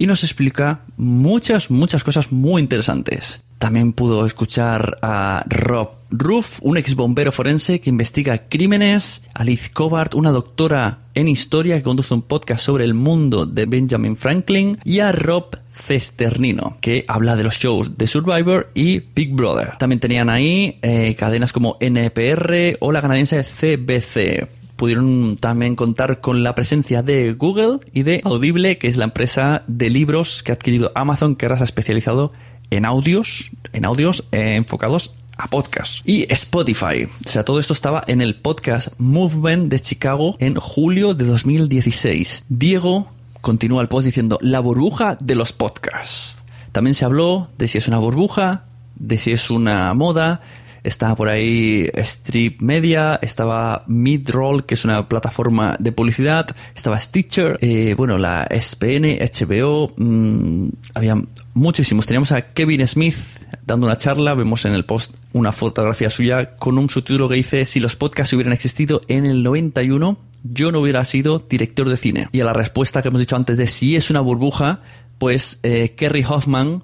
y nos explica muchas, muchas cosas muy interesantes. También pudo escuchar a Rob Ruff, un ex bombero forense que investiga crímenes, a Liz Cobart, una doctora en historia que conduce un podcast sobre el mundo de Benjamin Franklin, y a Rob Cesternino, que habla de los shows de Survivor y Big Brother. También tenían ahí eh, cadenas como NPR o la canadiense CBC pudieron también contar con la presencia de Google y de Audible, que es la empresa de libros que ha adquirido Amazon, que ahora se ha especializado en audios, en audios eh, enfocados a podcast. Y Spotify. O sea, todo esto estaba en el podcast Movement de Chicago en julio de 2016. Diego continúa el post diciendo la burbuja de los podcasts. También se habló de si es una burbuja, de si es una moda, estaba por ahí Strip Media, estaba Midroll, que es una plataforma de publicidad, estaba Stitcher, eh, bueno, la SPN, HBO, mmm, había muchísimos. Teníamos a Kevin Smith dando una charla, vemos en el post una fotografía suya con un subtítulo que dice si los podcasts hubieran existido en el 91, yo no hubiera sido director de cine. Y a la respuesta que hemos dicho antes de si es una burbuja, pues eh, Kerry Hoffman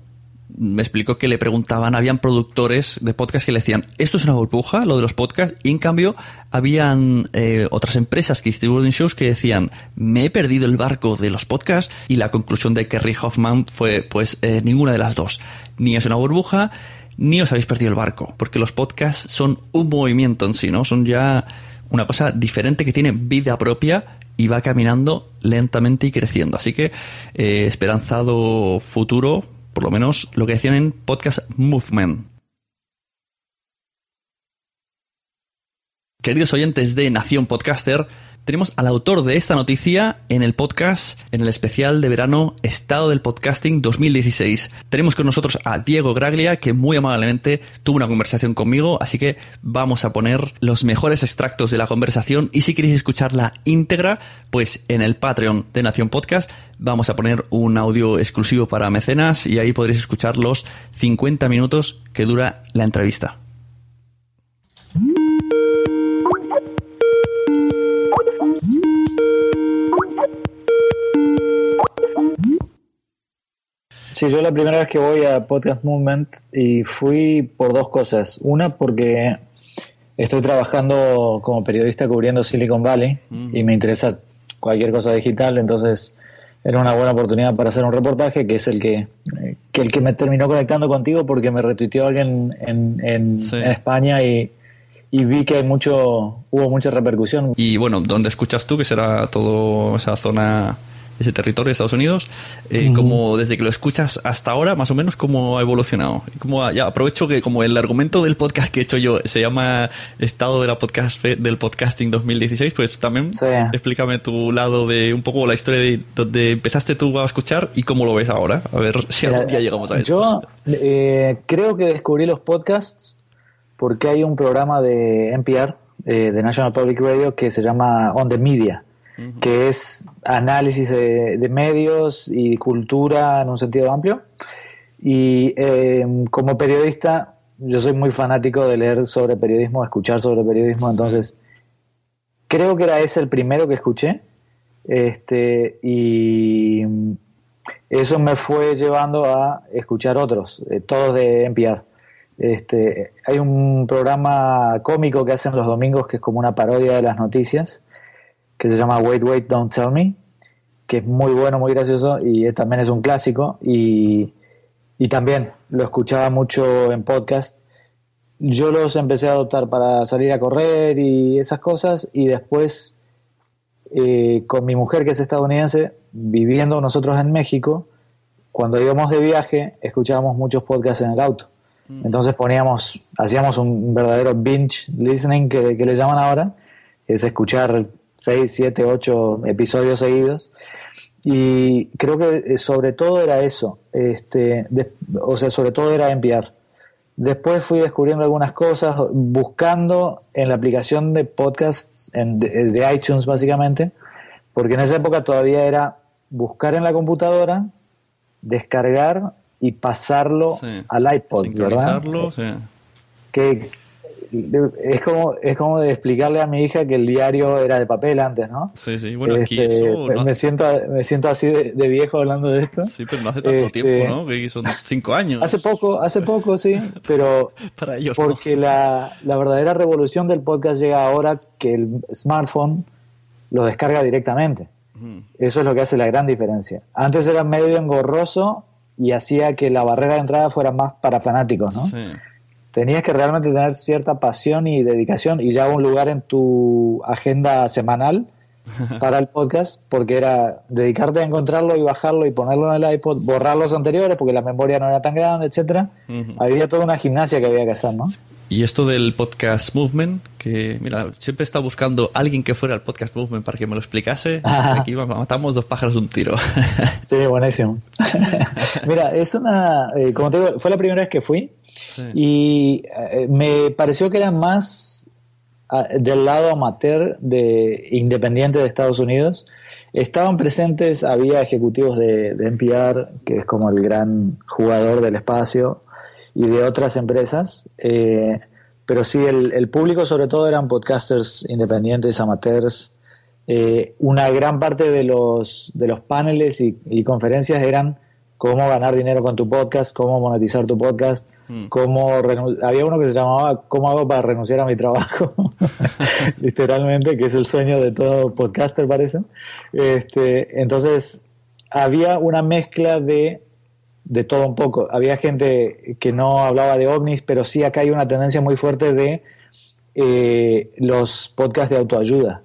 me explicó que le preguntaban, habían productores de podcast que le decían, esto es una burbuja, lo de los podcasts, y en cambio habían eh, otras empresas que distribuyen shows que decían, me he perdido el barco de los podcasts, y la conclusión de Kerry Hoffman fue, pues, eh, ninguna de las dos. Ni es una burbuja, ni os habéis perdido el barco, porque los podcasts son un movimiento en sí, ¿no? Son ya una cosa diferente que tiene vida propia y va caminando lentamente y creciendo. Así que eh, esperanzado futuro por lo menos lo que decían en Podcast Movement. Queridos oyentes de Nación Podcaster, tenemos al autor de esta noticia en el podcast, en el especial de verano Estado del Podcasting 2016. Tenemos con nosotros a Diego Graglia, que muy amablemente tuvo una conversación conmigo, así que vamos a poner los mejores extractos de la conversación y si queréis escucharla íntegra, pues en el Patreon de Nación Podcast vamos a poner un audio exclusivo para mecenas y ahí podréis escuchar los 50 minutos que dura la entrevista. Sí, yo la primera vez que voy a Podcast Movement y fui por dos cosas. Una, porque estoy trabajando como periodista cubriendo Silicon Valley y me interesa cualquier cosa digital, entonces era una buena oportunidad para hacer un reportaje que es el que, que el que me terminó conectando contigo porque me retuiteó alguien en, en, España y, y vi que hay mucho hubo mucha repercusión. Y bueno, ¿dónde escuchas tú? Que será toda esa zona ese territorio de Estados Unidos, eh, como desde que lo escuchas hasta ahora, más o menos, cómo ha evolucionado. Como, ya aprovecho que como el argumento del podcast que he hecho yo se llama Estado de la podcast del podcasting 2016, pues también explícame tu lado de un poco la historia de donde empezaste tú a escuchar y cómo lo ves ahora. A ver si algún día llegamos a eso. Yo eh, creo que descubrí los podcasts porque hay un programa de NPR, eh, de National Public Radio, que se llama On the Media que es análisis de, medios y cultura en un sentido amplio. Y em, como periodista, yo soy muy fanático de leer sobre periodismo, escuchar sobre periodismo, entonces creo que era ese el primero que escuché. Este, y eso me fue llevando a escuchar otros, eh, todos de NPR. Este, hay un programa cómico que hacen los domingos que es como una parodia de las noticias, que se llama Wait, Wait, Don't Tell Me, que es muy bueno, muy gracioso y también es un clásico y, y también lo escuchaba mucho en podcast. Yo los empecé a adoptar para salir a correr y esas cosas y después eh, con mi mujer que es estadounidense, viviendo nosotros en México, cuando íbamos de viaje escuchábamos muchos podcasts en el auto. Mm. Entonces poníamos, hacíamos un verdadero binge listening que, que le llaman ahora, es escuchar seis, siete, ocho episodios seguidos. Y creo que eh, sobre todo era eso, este, o sea, sobre todo era enviar. Después fui descubriendo algunas cosas, buscando en la aplicación de podcasts en, de, iTunes básicamente, porque en esa época todavía era buscar en la computadora, descargar y pasarlo al iPod, ¿verdad? Sí. Que, es como, es como de explicarle a mi hija que el diario era de papel antes, ¿no? Sí, sí, bueno, aquí este, eso... me, siento, me siento así de, viejo hablando de esto. Sí, pero no hace tanto este, tiempo, ¿no? Que son cinco años. Hace poco, hace poco, sí, pero Para ellos porque la, la verdadera revolución del podcast llega ahora que el smartphone lo descarga directamente. Eso es lo que hace la gran diferencia. Antes era medio engorroso y hacía que la barrera de entrada fuera más para fanáticos, ¿no? Sí tenías que realmente tener cierta pasión y dedicación y ya un lugar en tu agenda semanal para el podcast, porque era dedicarte a encontrarlo y bajarlo y ponerlo en el iPod, borrar los anteriores porque la memoria no era tan grande, etcétera. Había toda una gimnasia que había que hacer, ¿no? Y esto del podcast movement, que mira, siempre he estado buscando a alguien que fuera al podcast movement para que me lo explicase. Aquí matamos dos pájaros de un tiro. sí, buenísimo. mira, es una, eh, como te digo, fue la primera vez que fui y eh, me pareció que eran más ah, del lado amateur de independiente de Estados Unidos. Estaban presentes, había ejecutivos de, NPR, que es como el gran jugador del espacio, y de otras empresas. Eh, pero sí, el, público sobre todo eran podcasters independientes, amateurs. Eh, una gran parte de los, de los paneles y conferencias eran cómo ganar dinero con tu podcast, cómo monetizar tu podcast, Mm. cómo había uno que se llamaba ¿Cómo hago para renunciar a mi trabajo? Literalmente, que es el sueño de todo podcaster, parece. Este, entonces, había una mezcla de, de todo un poco. Había gente que no hablaba de ovnis, pero sí acá hay una tendencia muy fuerte de eh, los podcasts de autoayuda.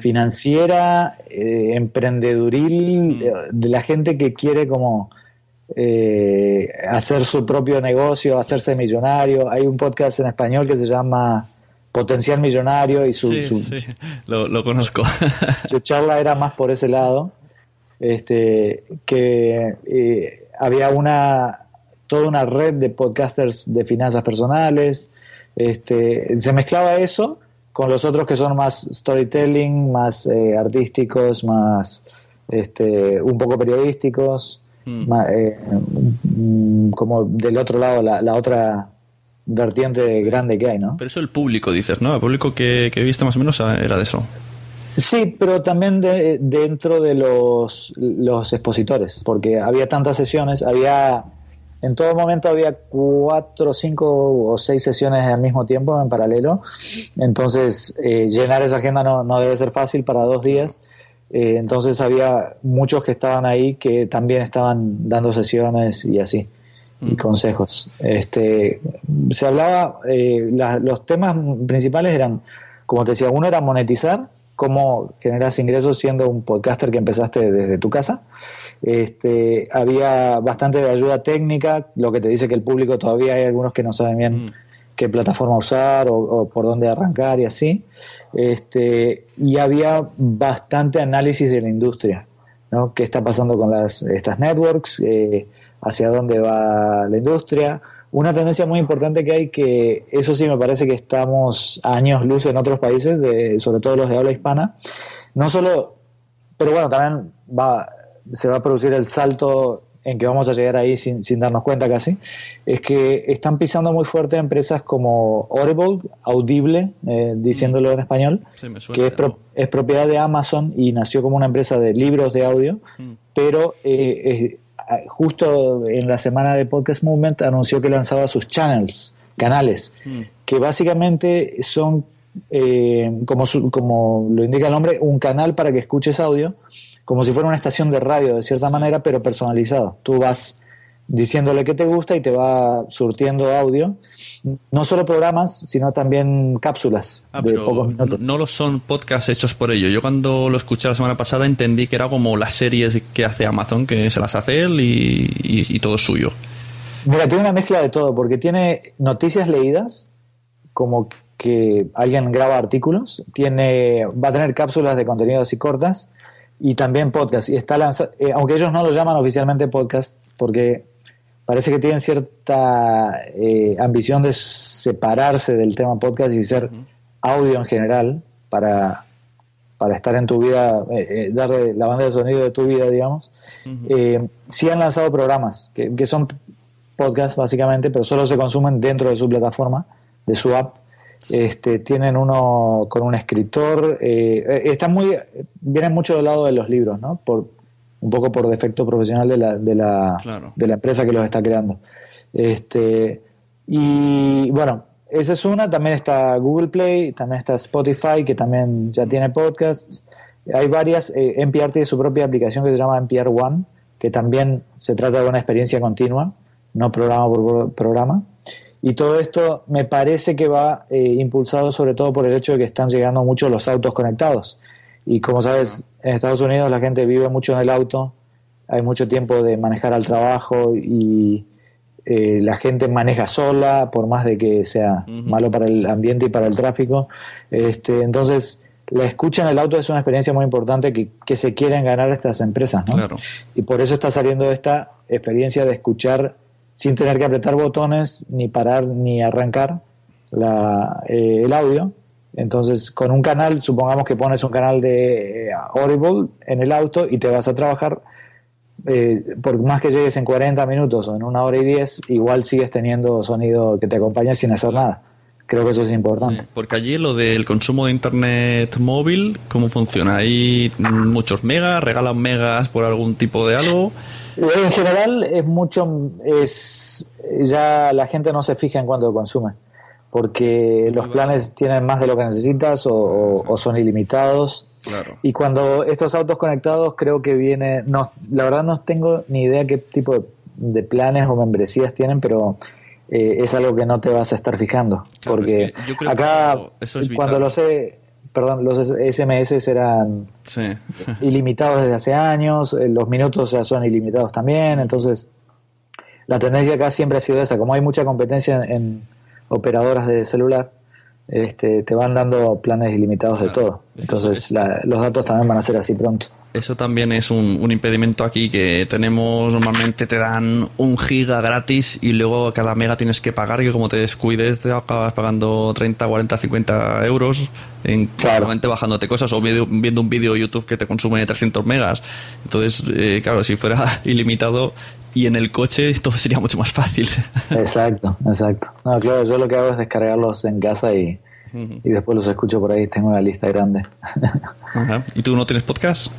financiera, eh, emprendeduril, mm. de la gente que quiere como eh, hacer su propio negocio, hacerse millonario. Hay un podcast en español que se llama Potencial Millonario y su, Lo, conozco. su charla era más por ese lado, este, que eh, había una toda una red de podcasters de finanzas personales, este, se mezclaba eso con los otros que son más storytelling, más eh, artísticos, más este, un poco periodísticos. Mm. Eh, mm, como del otro lado, la, otra vertiente grande que hay, ¿no? Pero eso el público, dices, ¿no? El público que, que viste más o menos era de eso. Sí, pero también de, dentro de los, los expositores, porque había tantas sesiones, había en todo momento había cuatro, cinco o seis sesiones al mismo tiempo en paralelo, entonces eh, llenar esa agenda no, no, debe ser fácil para dos días. Eh, entonces había muchos que estaban ahí que también estaban dando sesiones y así, y mm. consejos. Este, se hablaba, eh, los temas principales eran, como te decía, uno era monetizar cómo generas ingresos siendo un podcaster que empezaste desde tu casa. Este, había bastante de ayuda técnica, lo que te dice que el público todavía hay algunos que no saben bien Mm. Qué plataforma usar o, por dónde arrancar y así. Este, y había bastante análisis de la industria, ¿no? ¿Qué está pasando con las, estas networks? Eh, ¿Hacia dónde va la industria? Una tendencia muy importante que hay que, eso sí me parece que estamos años luz en otros países, de, sobre todo los de habla hispana, no solo, pero bueno, también va, se va a producir el salto en que vamos a llegar ahí sin, sin darnos cuenta casi, es que están pisando muy fuerte empresas como Audible, Audible, eh, diciéndolo en español, Sí, que es, pro- es propiedad de Amazon y nació como una empresa de libros de audio, pero eh, eh, justo en la semana de Podcast Movement anunció que lanzaba sus channels, canales, que básicamente son, eh, como, su- como lo indica el nombre, un canal para que escuches audio, como si fuera una estación de radio de cierta manera, pero personalizado. Tú vas diciéndole qué te gusta y te va surtiendo audio, no solo programas, sino también cápsulas Ah, de pocos minutos. no lo son podcasts hechos por ello. Yo cuando lo escuché la semana pasada entendí que era como las series que hace Amazon, que se las hace él y, y- y todo es suyo. Mira, tiene una mezcla de todo, porque tiene noticias leídas, como que alguien graba artículos, tiene, va a tener cápsulas de contenido así cortas y también podcast. Y está lanza- eh, aunque ellos no lo llaman oficialmente podcast, porque parece que tienen cierta eh, ambición de separarse del tema podcast y ser audio en general para, para estar en tu vida, eh, eh, darle la banda de sonido de tu vida, digamos. Eh, sí han lanzado programas que, que son podcasts básicamente, pero solo se consumen dentro de su plataforma, de su app. Este, tienen uno con un escritor, eh, eh, están muy, vienen mucho del lado de los libros, ¿no? Por, un poco por defecto profesional de la, de la, Claro. de la empresa que los está creando. Este, y bueno, esa es una, también está Google Play, también está Spotify, que también ya tiene podcasts. Hay varias, eh, NPR tiene su propia aplicación que se llama NPR One, que también se trata de una experiencia continua, no programa por pro- programa. Y todo esto me parece que va eh, impulsado sobre todo por el hecho de que están llegando mucho los autos conectados. Y como sabes, en Estados Unidos la gente vive mucho en el auto, hay mucho tiempo de manejar al trabajo y eh, la gente maneja sola, por más de que sea malo para el ambiente y para el tráfico. Este, entonces, la escucha en el auto es una experiencia muy importante que, que se quieren ganar estas empresas, ¿no? Claro. Y por eso está saliendo esta experiencia de escuchar sin tener que apretar botones, ni parar, ni arrancar la, eh, el audio. Entonces, con un canal, supongamos que pones un canal de eh, Audible en el auto y te vas a trabajar, eh, por más que llegues en 40 minutos o en una hora y 10, igual sigues teniendo sonido que te acompaña sin hacer nada. Creo que eso es importante. Porque allí lo del consumo de internet móvil, ¿cómo funciona? ¿Hay muchos megas? ¿Regalan megas por algún tipo de algo? En general es mucho, es ya la gente no se fija en cuánto consume, porque los planes tienen más de lo que necesitas o, o- o son ilimitados. Claro. Y cuando estos autos conectados creo que viene, no, la verdad no tengo ni idea qué tipo de, de planes o membresías tienen, pero eh, es algo que no te vas a estar fijando, Claro, porque es que yo creo acá que eso es cuando los he, perdón, los SMS eran Sí. ilimitados desde hace años, eh, los minutos ya son ilimitados también, entonces la tendencia acá siempre ha sido esa, como hay mucha competencia en, en operadoras de celular, este, te van dando planes ilimitados de todo, entonces la- los datos también van a ser así pronto. Eso también es un, un impedimento aquí que tenemos normalmente te dan un giga gratis y luego cada mega tienes que pagar que como te descuides te acabas pagando 30, 40, 50 euros en claramente bajándote cosas o viendo, viendo un vídeo de YouTube que te consume 300 megas. Entonces, eh, claro, si fuera ilimitado y en el coche todo sería mucho más fácil. Exacto, exacto. No, claro, yo lo que hago es descargarlos en casa y, y después los escucho por ahí, tengo una lista grande. Ajá. ¿Y tú no tienes podcast?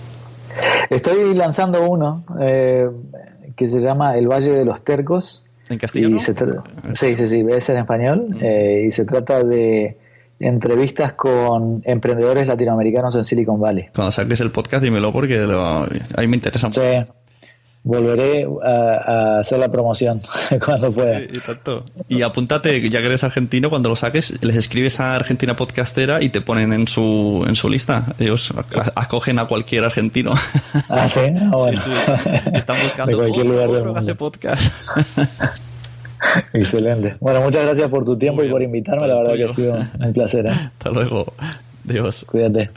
Estoy lanzando uno eh, que se llama El Valle de los Tercos. ¿En castellano? Y se tra- sí, sí, sí, es en español. eh, y se trata de entrevistas con emprendedores latinoamericanos en Silicon Valley. Cuando saques el podcast dímelo porque lo- a mí me interesa mucho. Sí. Volveré a, hacer la promoción cuando pueda. y, tanto. y apúntate, ya que eres argentino, cuando lo saques, les escribes a Argentina Podcastera y te ponen en su, en su lista. Ellos acogen a cualquier argentino. Ah, sí, ah, bueno. Están buscando de cualquier lugar del hace podcast. Excelente. Bueno, muchas gracias por tu tiempo y por invitarme. La verdad que ha sido un placer. ¿eh? Hasta luego. Dios. Cuídate.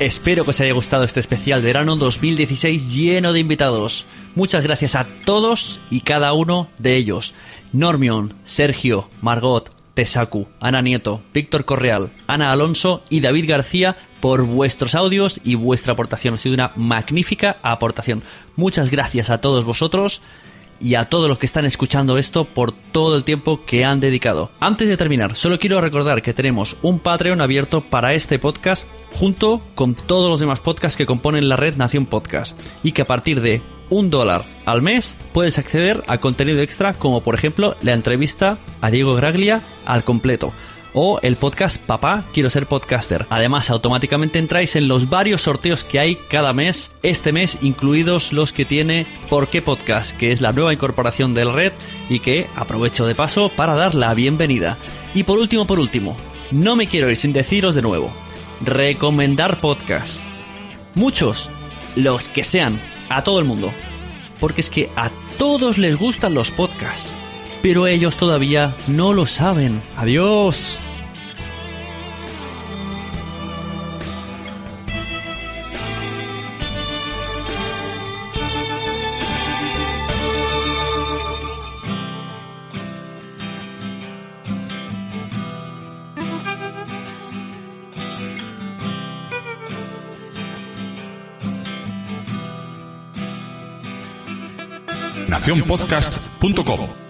Espero que os haya gustado este especial verano 2016 lleno de invitados. Muchas gracias a todos y cada uno de ellos. Normion, Sergio, Margot, Tesaku, Ana Nieto, Víctor Correal, Ana Alonso y David García por vuestros audios y vuestra aportación. Ha sido una magnífica aportación. Muchas gracias a todos vosotros y a todos los que están escuchando esto por todo el tiempo que han dedicado. Antes de terminar, solo quiero recordar que tenemos un Patreon abierto para este podcast junto con todos los demás podcasts que componen la red Nación Podcast y que a partir de un dólar al mes puedes acceder a contenido extra como por ejemplo la entrevista a Diego Graglia al completo o el podcast Papá Quiero Ser Podcaster. Además, automáticamente entráis en los varios sorteos que hay cada mes, este mes incluidos los que tiene Por qué Podcast, que es la nueva incorporación del red y que aprovecho de paso para dar la bienvenida. Y por último, por último, no me quiero ir sin deciros de nuevo, recomendar podcasts. Muchos, los que sean, a todo el mundo. Porque es que a todos les gustan los podcasts pero ellos todavía no lo saben. Adiós. nacionpodcast.com